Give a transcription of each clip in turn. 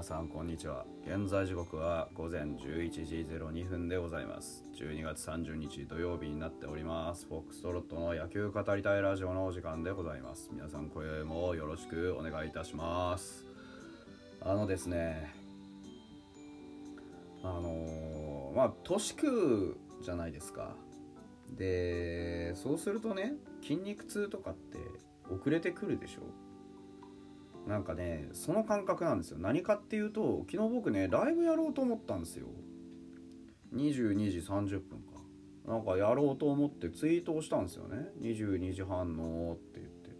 皆さんこんにちは。現在時刻は午前11時02分でございます。12月30日土曜日になっております。フォックストロットの野球語りたいラジオのお時間でございます。皆さん今宵もよろしくお願いいたします。あのですねあのーまあ年食うじゃないですか。でそうするとね筋肉痛とかって遅れてくるでしょ？なんかねその感覚なんですよ。何かっていうと昨日僕ねライブやろうと思ったんですよ。22時30分か。なんかやろうと思ってツイートをしたんですよね。22時半のって言って。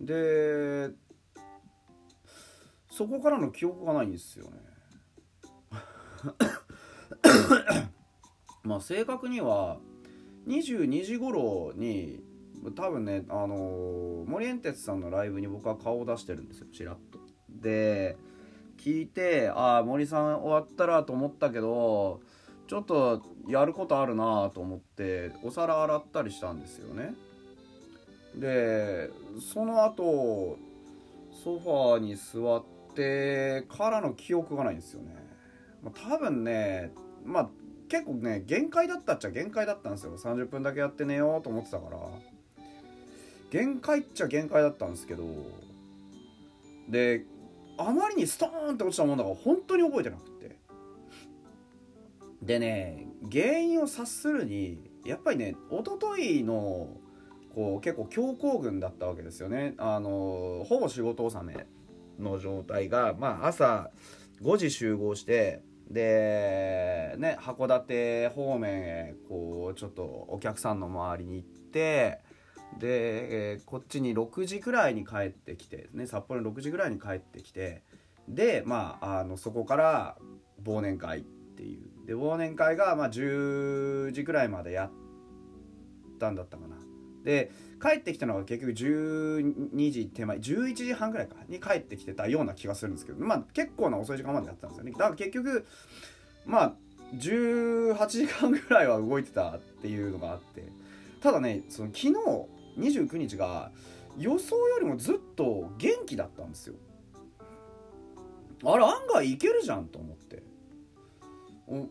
でそこからの記憶がないんですよね。まあ正確には22時頃に多分ねあの森エンテツさんのライブに僕は顔を出してるんですよちらっと。で聞いてああ森さん終わったらと思ったけどちょっとやることあるなと思ってお皿洗ったりしたんですよね。でその後ソファーに座ってからの記憶がないんですよね、まあ、多分ねまあ結構ね限界だったっちゃ限界だったんですよ。30分だけやって寝ようと思ってたから。限界っちゃ限界だったんですけどであまりにストーンって落ちたもんだから本当に覚えてなくて。でね原因を察するにやっぱりね一昨日のこう結構強行軍だったわけですよね。あのほぼ仕事納めの状態が、まあ、朝5時集合してでね函館方面へこうちょっとお客さんの周りに行ってで、えー、こっちに6時ぐらいに帰ってきて、ね、札幌に6時ぐらいに帰ってきてでまああのそこから忘年会っていう。で忘年会がまあ10時ぐらいまでやったんだったかな。で帰ってきたのが結局12時手前11時半ぐらいかに帰ってきてたような気がするんですけどまあ結構な遅い時間までやってたんですよね。だから結局まあ18時間ぐらいは動いてたっていうのがあって。ただねその昨日29日が予想よりもずっと元気だったんですよ。あれ案外いけるじゃんと思って。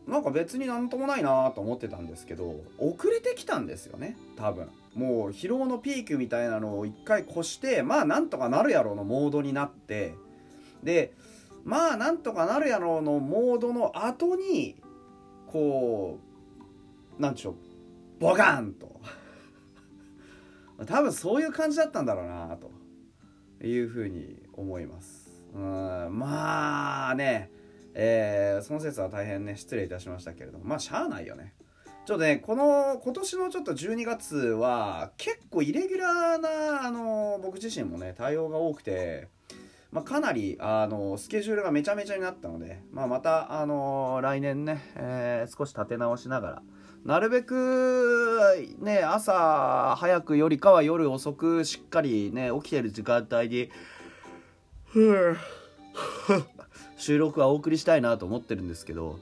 なんか別になんともないなと思ってたんですけど遅れてきたんですよね多分。もう疲労のピークみたいなのを一回越してまあなんとかなるやろのモードになって。でまあなんとかなるやろうのモードの後にこうなんでしょうボガンと。多分そういう感じだったんだろうなと。いうふうに思います。うんまあね。えー、その説は大変ね失礼いたしましたけれども。まあしゃあないよね。ちょっとねこの今年のちょっと12月は結構イレギュラーなあの僕自身もね対応が多くてまあ、かなりあのスケジュールがめちゃめちゃになったので、まあ、またあの来年ね、えー、少し立て直しながらなるべくね朝早くよりかは夜遅くしっかりね起きてる時間帯に収録はお送りしたいなと思ってるんですけど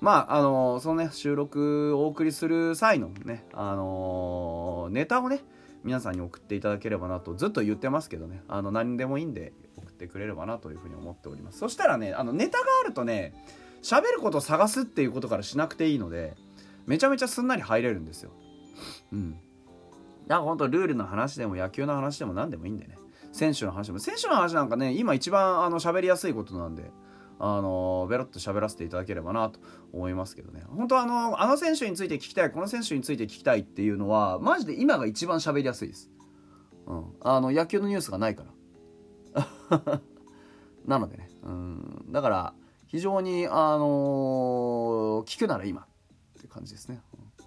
まああのそのね収録をお送りする際のねあのネタをね皆さんに送っていただければなとずっと言ってますけどねあの何でもいいんで送ってくれればなというふうに思っております。そしたらねあのネタがあるとね喋ることを探すっていうことからしなくていいのでめちゃめちゃすんなり入れるんですよ。うん。だから本当ルールの話でも野球の話でも何でもいいんでね。選手の話でも。選手の話なんかね今一番あの喋りやすいことなんであのベロッと喋らせていただければなと思いますけどね。本当あのあの選手について聞きたいこの選手について聞きたいっていうのはマジで今が一番喋りやすいです、うん、あの野球のニュースがないから。なのでね。うん。だから非常にあのー、聞くなら今。感じですね、うん、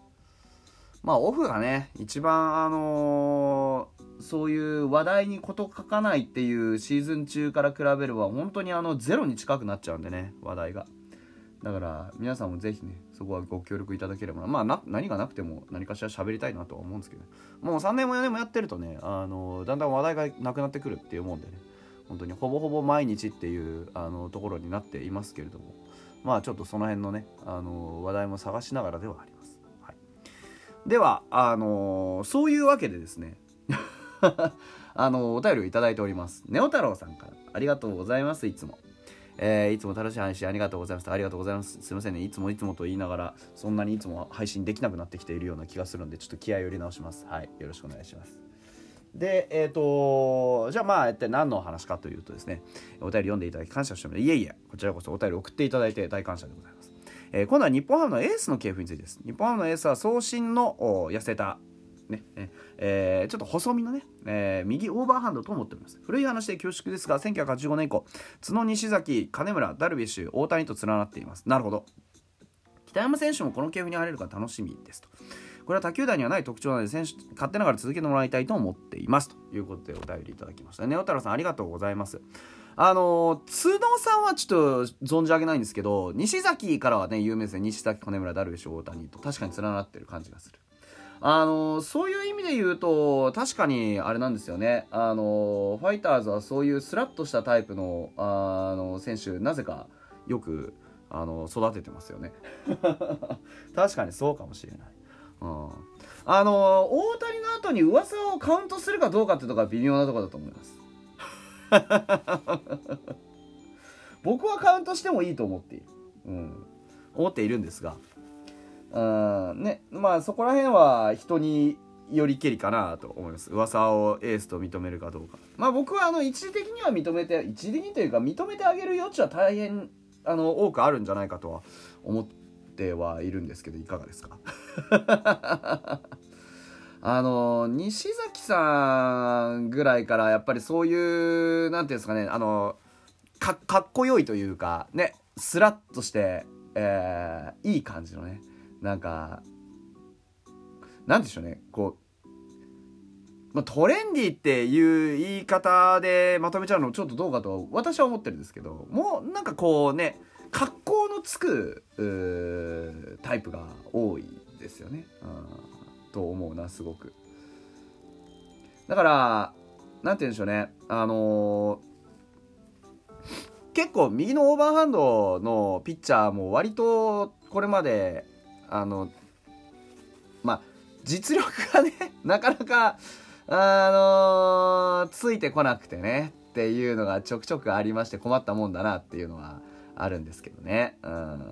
まあオフがね一番あのーそういう話題に事書かないっていうシーズン中から比べれば本当にあのゼロに近くなっちゃうんでね話題が。だから皆さんもぜひねそこはご協力いただければ。まあな何がなくても何かしら喋りたいなとは思うんですけどもう3年も4年もやってるとねあのだんだん話題がなくなってくるっていうもんでね。本当にほぼほぼ毎日っていうあのところになっていますけれども。まあちょっとその辺のねあの話題も探しながらではあります、はい、ではあのそういうわけでですね あのお便りをいただいておりますネオ太郎さんからありがとうございますいつもえー、いつも楽しい配信ありがとうございます。ありがとうございます。すいませんね。いつもいつもと言いながら、そんなにいつも配信できなくなってきているような気がするので、ちょっと気合を入れ直します。はい。よろしくお願いします。で、えっ、ー、とじゃあまあ、って何の話かというとですね、お便り読んでいただき感謝しております。いえいえ、こちらこそお便り送っていただいて大感謝でございます。えー、今度は日本ハムのエースの系譜についてです。日本ハムのエースは送信の痩せたね、えー、ちょっと細身のね、えー、右オーバーハンドと思っております。古い話で恐縮ですが、1985年以降、角西崎、金村、ダルビッシュ、大谷と連なっています。なるほど。北山選手もこの系譜に入れるか楽しみですと。これは他球団にはない特徴なので、選手、勝手ながら続けてもらいたいと思っています。ということでお便りいただきました。ネオ太郎さんありがとうございます。あの角さんはちょっと存じ上げないんですけど、西崎からはね、有名ですね。西崎、金村、ダルビッシュ、大谷と確かに連なってる感じがする。あのそういう意味で言うと確かにあれなんですよねあのファイターズはそういうスラッとしたタイプのあの選手なぜかよくあの育ててますよね 確かにそうかもしれない、うん、あの大谷の後に噂をカウントするかどうかってとこは微妙なとこだと思います。僕はカウントしてもいいと思っている、うん、思っているんですが。うんね。まあそこら辺は人によりけりかなと思います。噂をエースと認めるかどうか。まあ僕はあの一時的には認めて一時的にというか認めてあげる余地は大変あの多くあるんじゃないかとは思っててはいるんですけどいかがですか？あの西崎さんぐらいからやっぱりそういう何ていうんですかねあのかかっこよいというかねスラッとして、えー、いい感じのねなんかなんでしょうねこう、ま、トレンディっていう言い方でまとめちゃうのちょっとどうかと私は思ってるんですけどもうなんかこうね格好のつくタイプが多いですよね、うん、と思うなすごく。だから何て言うんでしょうね。あのー、結構右のオーバーハンドのピッチャーも割とこれまであのまあ実力がね なかなかあのー、ついてこなくてねっていうのがちょくちょくありまして困ったもんだなっていうのはあるんですけどね。うん。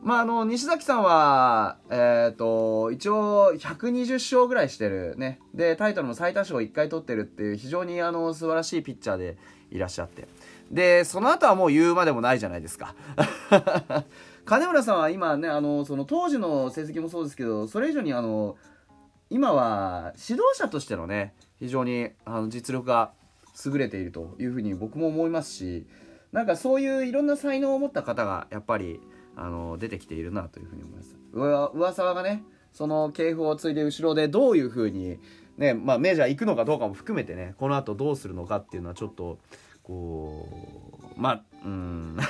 まあ、あの、西崎さんは、えっ、ー、と、一応120勝ぐらいしてるね。で、タイトルも最多勝1回取ってるっていう非常にあの、素晴らしいピッチャーでいらっしゃって。で、その後はもう言うまでもないじゃないですか。金村さんは今ねあのその当時の成績もそうですけどそれ以上にあの今は指導者としてのね非常にあの実力が優れているというふうに僕も思いますしなんかそういういろんな才能を持った方がやっぱりあの出てきているなというふうに思います。上沢がねその系譜を継いで後ろでどういうふうにねまあメジャー行くのかどうかも含めてねこの後どうするのかっていうのはちょっとこうまあうん。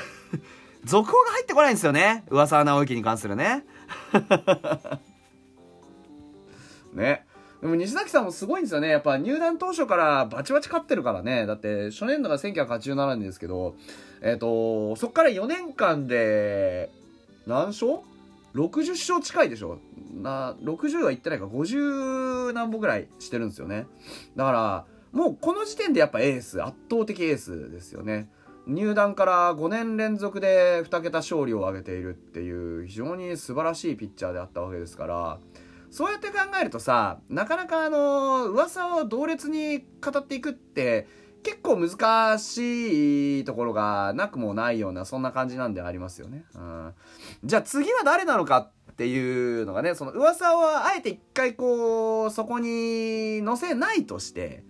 続報が入ってこないんですよね。上沢直之に関するね。ね。でも西崎さんもすごいんですよね。やっぱ入団当初からバチバチ勝ってるからね。だって初年度が1987年ですけどえっ、ー、とそっから4年間で何勝 ?60 勝近いでしょ？な60はいってないか。50何本ぐらいしてるんですよね。だからもうこの時点でやっぱエース圧倒的エースですよね。入団から5年連続で2桁勝利を挙げているっていう非常に素晴らしいピッチャーであったわけですからそうやって考えるとさなかなかあの噂を同列に語っていくって結構難しいところがなくもないようなそんな感じなんでありますよね。うん、じゃあ次は誰なのかっていうのがねその噂をあえて一回こうそこに載せないとして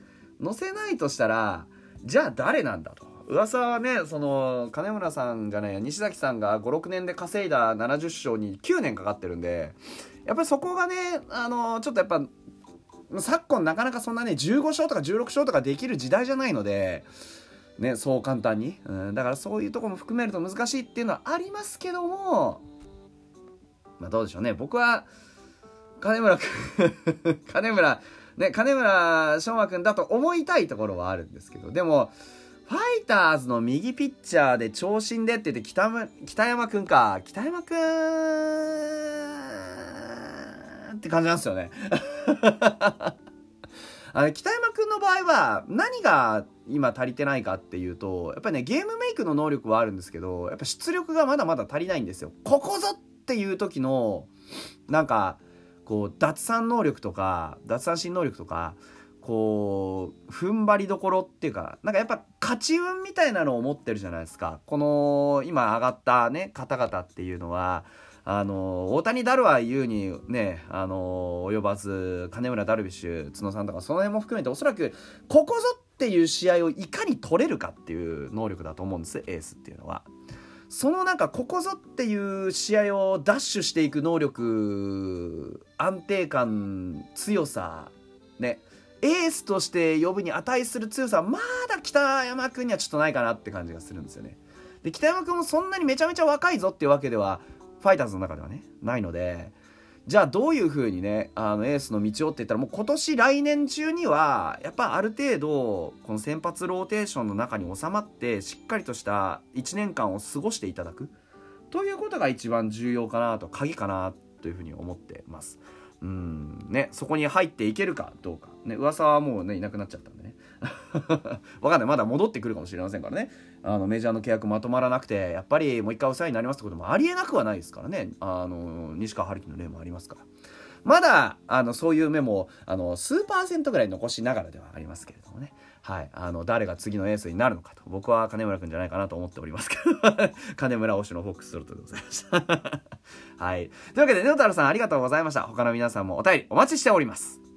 載せないとしたらじゃあ誰なんだと。噂はねその金村さんじゃない西崎さんが56年で稼いだ70勝に9年かかってるんでやっぱりそこがねあのちょっとやっぱ昨今なかなかそんなね15勝とか16勝とかできる時代じゃないので。ね、そう簡単に、うん、だからそういうとこも含めると難しいっていうのはありますけどもまあどうでしょうね僕は金村君金村ね金村翔真君だと思いたいところはあるんですけどでもファイターズの右ピッチャーで長身でって言って北北山くんか。北山くんって感じなんですよね。あの北山君の場合は何が今足りてないかっていうとやっぱりねゲームメイクの能力はあるんですけどやっぱ出力がまだまだ足りないんですよここぞっていう時のなんかこう脱散能力とか脱三振能力とかこう踏ん張りどころっていうかなんかやっぱ勝ち運みたいなのを持ってるじゃないですかこの今上がったね方々っていうのはあの大谷ダルは言うにねあの及ばず金村ダルビッシュ角さんとかその辺も含めておそらくここぞっていう試合をいかに取れるかっていう能力だと思うんですエースっていうのは。そのなんかここぞっていう試合をダッシュしていく能力安定感強さねエースとして呼ぶに値する強さはまだ北山君にはちょっとないかなって感じがするんですよね。で北山君もそんなにめちゃめちゃ若いぞっていうわけではファイターズの中ではねないのでじゃあどういう風にねあのエースの道をって言ったらもう今年来年中にはやっぱある程度この先発ローテーションの中に収まってしっかりとした1年間を過ごしていただくということが一番重要かなと鍵かなというふうに思ってます。うんね、そこに入っていけるかどうか。ね、噂はもうね、いなくなっちゃったんでね。わかんない。まだ戻ってくるかもしれませんからね。あの、メジャーの契約まとまらなくて、やっぱりもう一回お世話になりますってこともありえなくはないですからね。あの、西川春樹の例もありますから。まだ、あの、そういう目も、あの、数パーセントぐらい残しながらではありますけれどもね。はい。あの、誰が次のエースになるのかと。僕は金村くんじゃないかなと思っておりますけど。金村推しのフォックストロットでございました。はい。というわけで、ネオタルさんありがとうございました。他の皆さんもお便りお待ちしております。